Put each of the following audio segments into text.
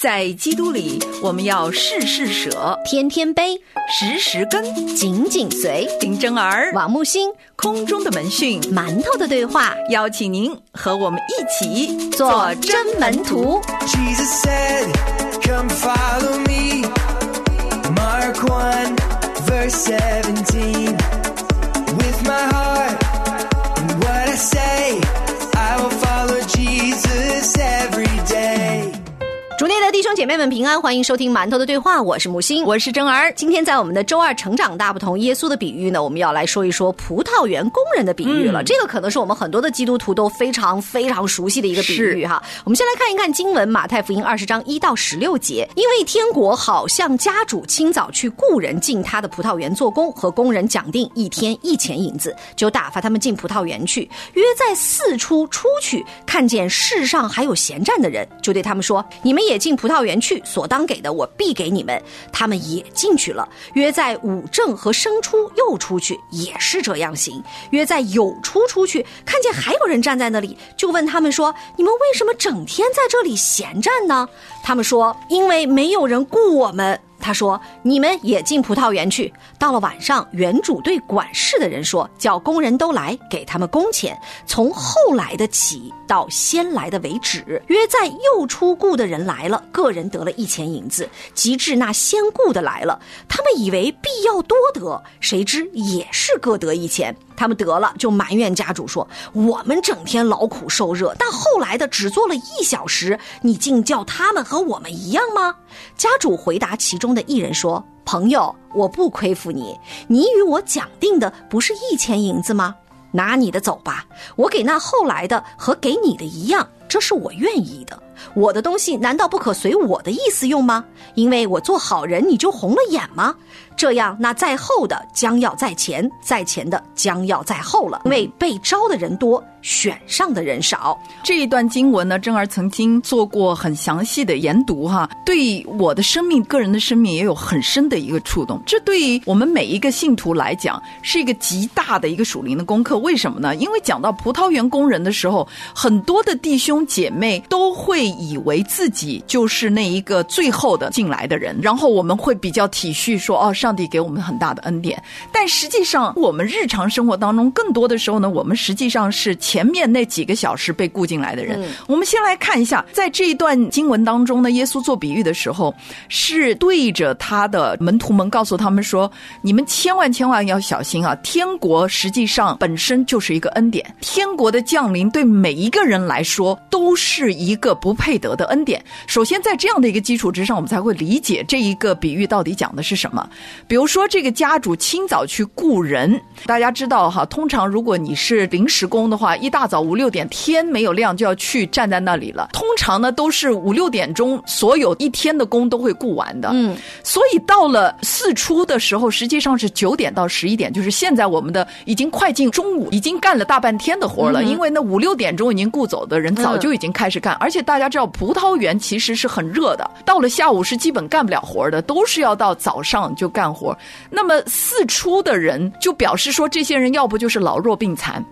在基督里，我们要事事舍，天天背，时时跟。紧紧随。林真儿，王木星，空中的门讯，馒头的对话，邀请您和我们一起做真门徒。Jesus said, Come follow me. Mark 1, verse 17. 兄姐妹们平安，欢迎收听馒头的对话，我是木星，我是真儿。今天在我们的周二成长大不同耶稣的比喻呢，我们要来说一说葡萄园工人的比喻了。嗯这个可能是我们很多的基督徒都非常非常熟悉的一个比喻哈。我们先来看一看经文，马太福音二十章一到十六节。因为天国好像家主清早去雇人进他的葡萄园做工，和工人讲定一天一钱银子，就打发他们进葡萄园去。约在四出出去，看见世上还有闲站的人，就对他们说：“你们也进葡萄园去，所当给的我必给你们。”他们也进去了。约在午正和生出又出去，也是这样行。约在有出出去，看见还有人站在那里，就问他们说：“你们为什么整天在这里闲站呢？”他们说：“因为没有人雇我们。”他说：“你们也进葡萄园去。”到了晚上，园主对管事的人说：“叫工人都来，给他们工钱，从后来的起到先来的为止。”约在又出雇的人来了，个人得了一钱银子。及至那先雇的来了，他们以为必要多得，谁知也是各得一钱。他们得了，就埋怨家主说：“我们整天劳苦受热，但后来的只做了一小时，你竟叫他们和我们一样吗？”家主回答其中的一人说：“朋友，我不亏负你，你与我讲定的不是一钱银子吗？拿你的走吧，我给那后来的和给你的一样，这是我愿意的。我的东西难道不可随我的意思用吗？因为我做好人，你就红了眼吗？这样，那在后的将要在前，在前的将要在后了。因为被招的人多，选上的人少。这一段经文呢，真儿曾经做过很详细的研读哈，对我的生命、个人的生命也有很深的一个触动。这对于我们每一个信徒来讲，是一个极大的一个属灵的功课。为什么呢？因为讲到葡萄园工人的时候，很多的弟兄姐妹都会以为自己就是那一个最后的进来的人，然后我们会比较体恤说，哦，上帝给我们很大的恩典。但实际上，我们日常生活当中，更多的时候呢，我们实际上是前面那几个小时被雇进来的人。我们先来看一下，在这一段经文当中呢，耶稣做比喻的时候，是对着他的门徒们告诉他们说：“你们千万千万要小心啊！天国实际上本身就是一个恩典，天国的降临对每一个人来说都是一个不配得的恩典。首先，在这样的一个基础之上，我们才会理解这一个比喻到底讲的是什么。比如说，这个家主清早去雇人，大家知道哈，通常如果你是临时工的话，一大早五六点天没有亮就要去站在那里了。通常呢都是五六点钟，所有一天的工都会雇完的。嗯，所以到了四初的时候，实际上是九点到十一点，就是现在我们的已经快进中午，已经干了大半天的活了。因为那五六点钟已经雇走的人早就已经开始干，而且大家知道葡萄园其实是很热的，到了下午是基本干不了活的，都是要到早上就干活。那么四出的人就表示说，这些人要不就是老弱病残，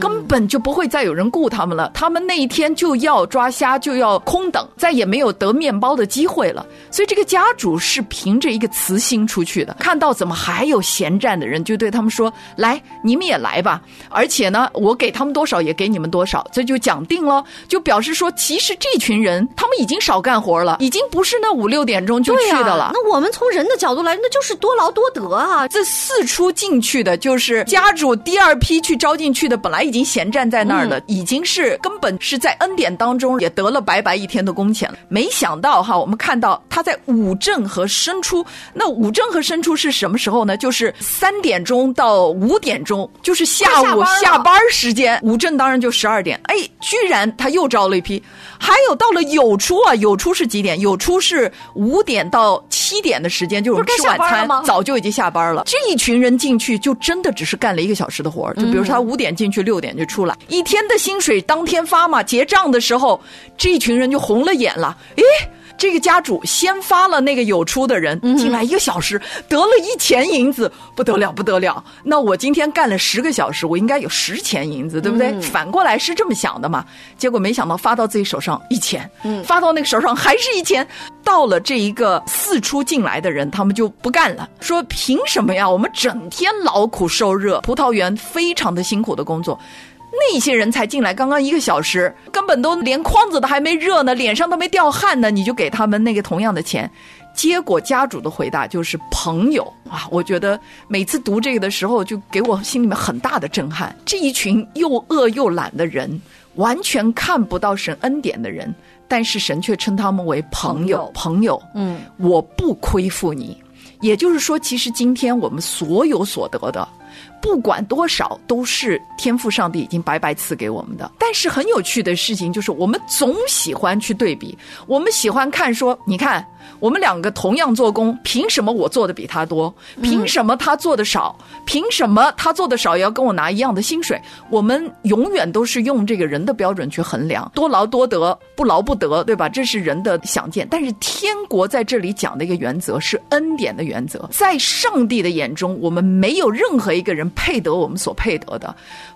根本就不会再有人雇他们了。他们那一天就要抓虾，就要空等，再也没有得面包的机会了。所以这个家主是凭着一个慈心出去的，看到怎么还有闲站的人，就对他们说：“来，你们也来吧。而且呢，我给他们多少也给你们多少。”这就讲定了，就表示说，其实这群人他们已经少干活了，已经不是那五六点钟就、去的了。那我们从人的角度来，那就是多劳多得啊。这四出进去的，就是家主第二批去招进去的，本来已经闲站在那儿了，已经是根本是在恩典当中也得了白白一天的工钱了。没想到哈，我们看到他在午正和申出，那午正和申出是什么时候呢？就是三点钟到五点钟，就是下午下班下班时间。午正当然就十二点，哎，居然他又招了一批。还有到了有出啊，有出是几点？有出是五点到七点的时间，就是吃晚餐吗，早就已经下班了。这一群人进去，就真的只是干了一个小时的活儿就比如说他五点进去，六点就出来，一天的薪水当天发嘛。结账的时候，这一群人就红了眼了。诶，这个家主先发了那个有出的人进来一个小时，得了一钱银子，不得了不得了。那我今天干了十个小时，我应该有十钱银子，对不对？反过来是这么想的嘛？结果没想到发到自己手上一钱，发到那个手上还是一钱。到了这一个四出进来的人，他们就不干了，说凭什么呀？我们整天劳苦受热，葡萄园非常的辛苦的工作。那些人才进来，刚刚一个小时，根本都连筐子都还没热呢，脸上都没掉汗呢，你就给他们那个同样的钱。结果家主的回答就是朋友啊！我觉得每次读这个的时候，就给我心里面很大的震撼。这一群又饿又懒的人，完全看不到神恩典的人，但是神却称他们为朋友。朋友，嗯，我不亏负你。也就是说，其实今天我们所有所得的。不管多少，都是天赋上帝已经白白赐给我们的。但是很有趣的事情就是，我们总喜欢去对比，我们喜欢看说，你看。我们两个同样做工，凭什么我做的比他多？凭什么他做的少？凭什么他做的少也要跟我拿一样的薪水？我们永远都是用这个人的标准去衡量，多劳多得，不劳不得，对吧？这是人的想见。但是天国在这里讲的一个原则是恩典的原则，在上帝的眼中，我们没有任何一个人配得我们所配得的。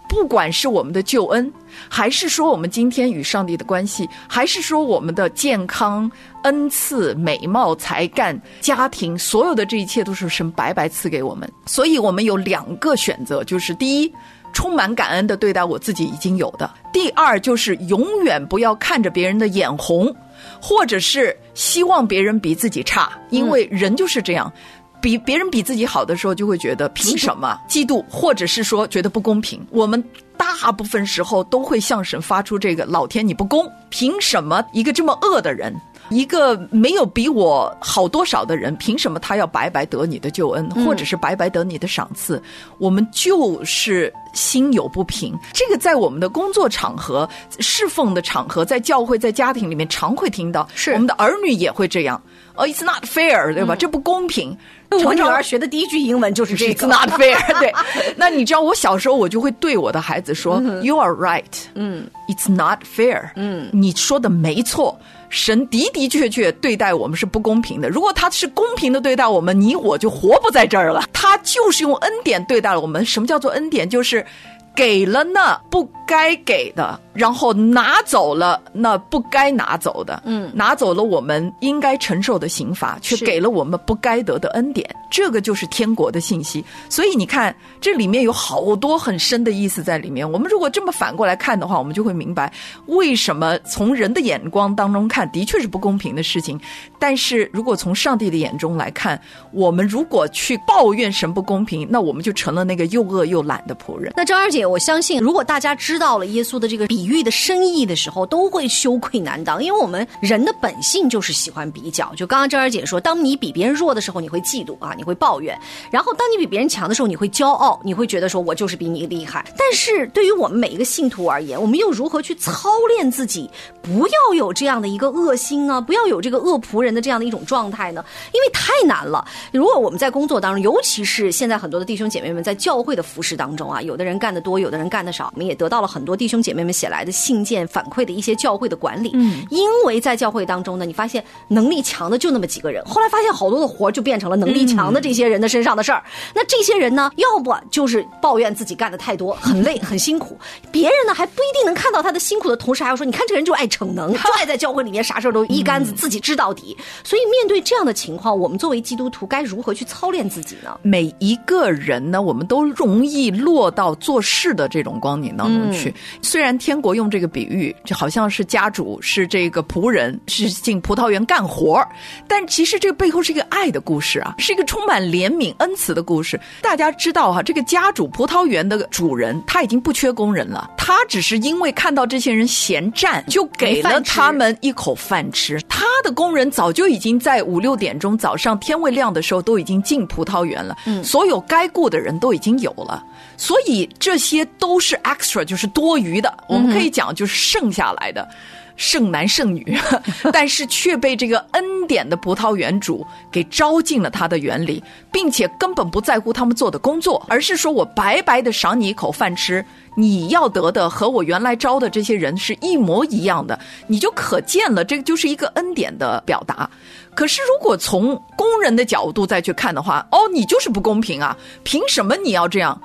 不管是我们的救恩，还是说我们今天与上帝的关系，还是说我们的健康、恩赐、美貌、才干、家庭，所有的这一切都是神白白赐给我们。所以，我们有两个选择：就是第一，充满感恩的对待我自己已经有的；第二，就是永远不要看着别人的眼红，或者是希望别人比自己差，因为人就是这样。比别人比自己好的时候，就会觉得凭什么嫉妒，或者是说觉得不公平。我们大部分时候都会向神发出这个：老天你不公，凭什么一个这么恶的人？一个没有比我好多少的人，凭什么他要白白得你的救恩，或者是白白得你的赏赐？我们就是心有不平。这个在我们的工作场合、侍奉的场合，在教会、在家庭里面常会听到。是我们的儿女也会这样。哦，It's not fair，对吧？这不公平。我女儿学的第一句英文就是这个。It's not fair。对。那你知道，我小时候我就会对我的孩子说：“You are right。”嗯，It's not fair。嗯，你说的没错。神的的确确对待我们是不公平的。如果他是公平的对待我们，你我就活不在这儿了。他就是用恩典对待了我们。什么叫做恩典？就是给了那不该给的。然后拿走了那不该拿走的，嗯，拿走了我们应该承受的刑罚，却给了我们不该得的恩典。这个就是天国的信息。所以你看，这里面有好多很深的意思在里面。我们如果这么反过来看的话，我们就会明白为什么从人的眼光当中看，的确是不公平的事情。但是如果从上帝的眼中来看，我们如果去抱怨神不公平，那我们就成了那个又饿又懒的仆人。那张二姐，我相信，如果大家知道了耶稣的这个比。比喻的深意的时候，都会羞愧难当，因为我们人的本性就是喜欢比较。就刚刚张儿姐说，当你比别人弱的时候，你会嫉妒啊，你会抱怨；然后当你比别人强的时候，你会骄傲，你会觉得说我就是比你厉害。但是对于我们每一个信徒而言，我们又如何去操练自己，不要有这样的一个恶心呢？不要有这个恶仆人的这样的一种状态呢？因为太难了。如果我们在工作当中，尤其是现在很多的弟兄姐妹们在教会的服饰当中啊，有的人干得多，有的人干得少，我们也得到了很多弟兄姐妹们写。来的信件反馈的一些教会的管理，嗯，因为在教会当中呢，你发现能力强的就那么几个人，后来发现好多的活就变成了能力强的这些人的身上的事儿。那这些人呢，要不就是抱怨自己干的太多，很累很辛苦；别人呢还不一定能看到他的辛苦的同时，还要说你看这个人就爱逞能，就爱在教会里面啥事儿都一竿子自己知到底。所以面对这样的情况，我们作为基督徒该如何去操练自己呢？每一个人呢，我们都容易落到做事的这种光景当中去。虽然天。国用这个比喻，就好像是家主是这个仆人，是进葡萄园干活但其实这个背后是一个爱的故事啊，是一个充满怜悯恩慈的故事。大家知道哈，这个家主葡萄园的主人他已经不缺工人了，他只是因为看到这些人闲站，就给了他们一口饭吃。他的工人早就已经在五六点钟早上天未亮的时候都已经进葡萄园了，嗯，所有该雇的人都已经有了。所以这些都是 extra，就是多余的。我们可以讲，就是剩下来的。剩男剩女，但是却被这个恩典的葡萄园主给招进了他的园里，并且根本不在乎他们做的工作，而是说我白白的赏你一口饭吃，你要得的和我原来招的这些人是一模一样的，你就可见了，这个就是一个恩典的表达。可是如果从工人的角度再去看的话，哦，你就是不公平啊！凭什么你要这样？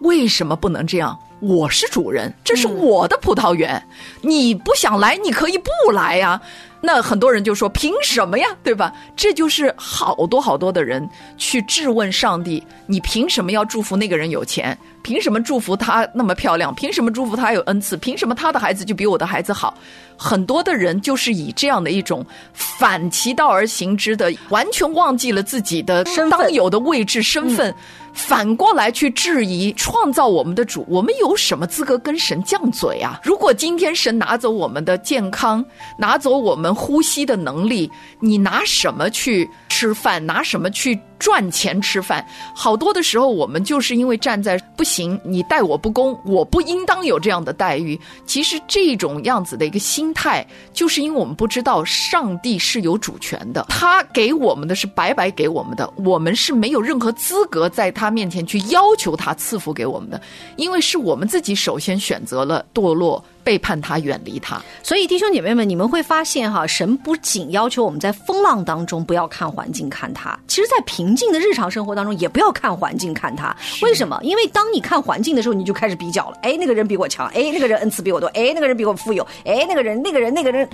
为什么不能这样？我是主人，这是我的葡萄园，你不想来，你可以不来呀。那很多人就说：“凭什么呀？对吧？”这就是好多好多的人去质问上帝：“你凭什么要祝福那个人有钱？凭什么祝福他那么漂亮？凭什么祝福他有恩赐？凭什么他的孩子就比我的孩子好？”很多的人就是以这样的一种反其道而行之的，完全忘记了自己的身当有的位置身份，反过来去质疑创造我们的主，我们有什么资格跟神犟嘴啊？如果今天神拿走我们的健康，拿走我们呼吸的能力，你拿什么去吃饭？拿什么去赚钱吃饭？好多的时候，我们就是因为站在不行，你待我不公，我不应当有这样的待遇。其实这种样子的一个心态，就是因为我们不知道上帝是有主权的，他给我们的是白白给我们的，我们是没有任何资格在他面前去要求他赐福给我们的，因为是我们自己首先选择了堕落。背叛他，远离他。所以，弟兄姐妹们，你们会发现哈，神不仅要求我们在风浪当中不要看环境看他，其实在平静的日常生活当中也不要看环境看他。为什么？因为当你看环境的时候，你就开始比较了。哎，那个人比我强，哎，那个人恩赐比我多，哎，那个人比我富有，哎，那个人，那个人，那个人。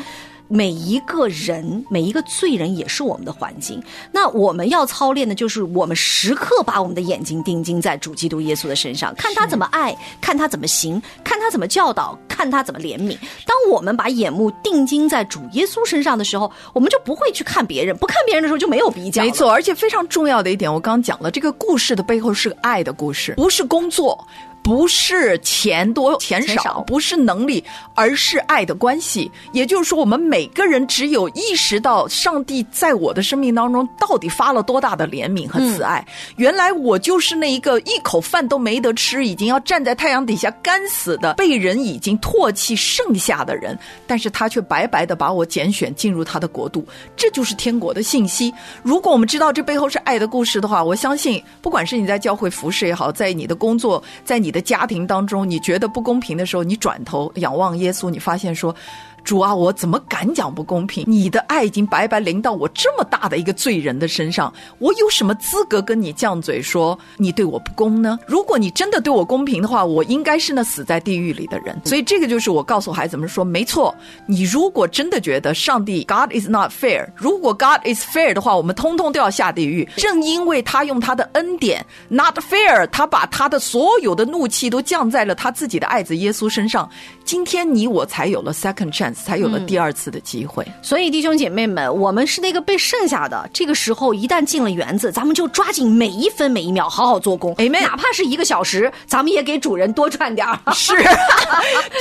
每一个人，每一个罪人也是我们的环境。那我们要操练的，就是我们时刻把我们的眼睛定睛在主基督耶稣的身上，看他怎么爱，看他怎么行，看他怎么教导，看他怎么怜悯。当我们把眼目定睛在主耶稣身上的时候，我们就不会去看别人，不看别人的时候就没有比较。没错，而且非常重要的一点，我刚刚讲了，这个故事的背后是个爱的故事，不是工作。不是钱多钱少，钱少不是能力，而是爱的关系。也就是说，我们每个人只有意识到上帝在我的生命当中到底发了多大的怜悯和慈爱。原来我就是那一个一口饭都没得吃，已经要站在太阳底下干死的，被人已经唾弃剩下的人，但是他却白白的把我拣选进入他的国度，这就是天国的信息。如果我们知道这背后是爱的故事的话，我相信，不管是你在教会服侍也好，在你的工作，在你的家庭当中，你觉得不公平的时候，你转头仰望耶稣，你发现说。主啊，我怎么敢讲不公平？你的爱已经白白临到我这么大的一个罪人的身上，我有什么资格跟你犟嘴说你对我不公呢？如果你真的对我公平的话，我应该是那死在地狱里的人。所以这个就是我告诉孩子们说，没错，你如果真的觉得上帝 God is not fair，如果 God is fair 的话，我们通通都要下地狱。正因为他用他的恩典 not fair，他把他的所有的怒气都降在了他自己的爱子耶稣身上，今天你我才有了 second chance，才有了第二次的机会。所以，弟兄姐妹们，我们是那个被剩下的。这个时候，一旦进了园子，咱们就抓紧每一分每一秒，好好做工。Amen 哪怕是一个小时，咱们也给主人多赚点儿。是，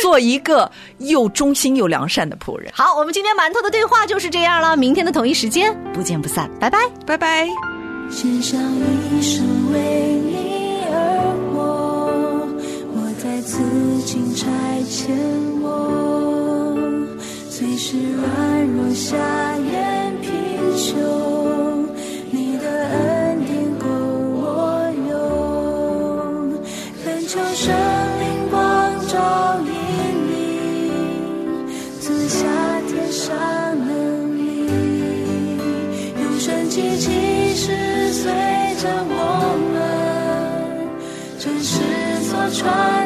做一个又忠心又良善的仆人。好，我们今天馒头的对话就是这样了。明天的同一时间不见不散，拜拜。拜拜。献上一生为你而活，我在此请差遣我，虽是软弱下眼贫穷，你的恩典够我用，恳求圣灵光照引领，赐下天上能力。用神奇奇事随着我们，真实所传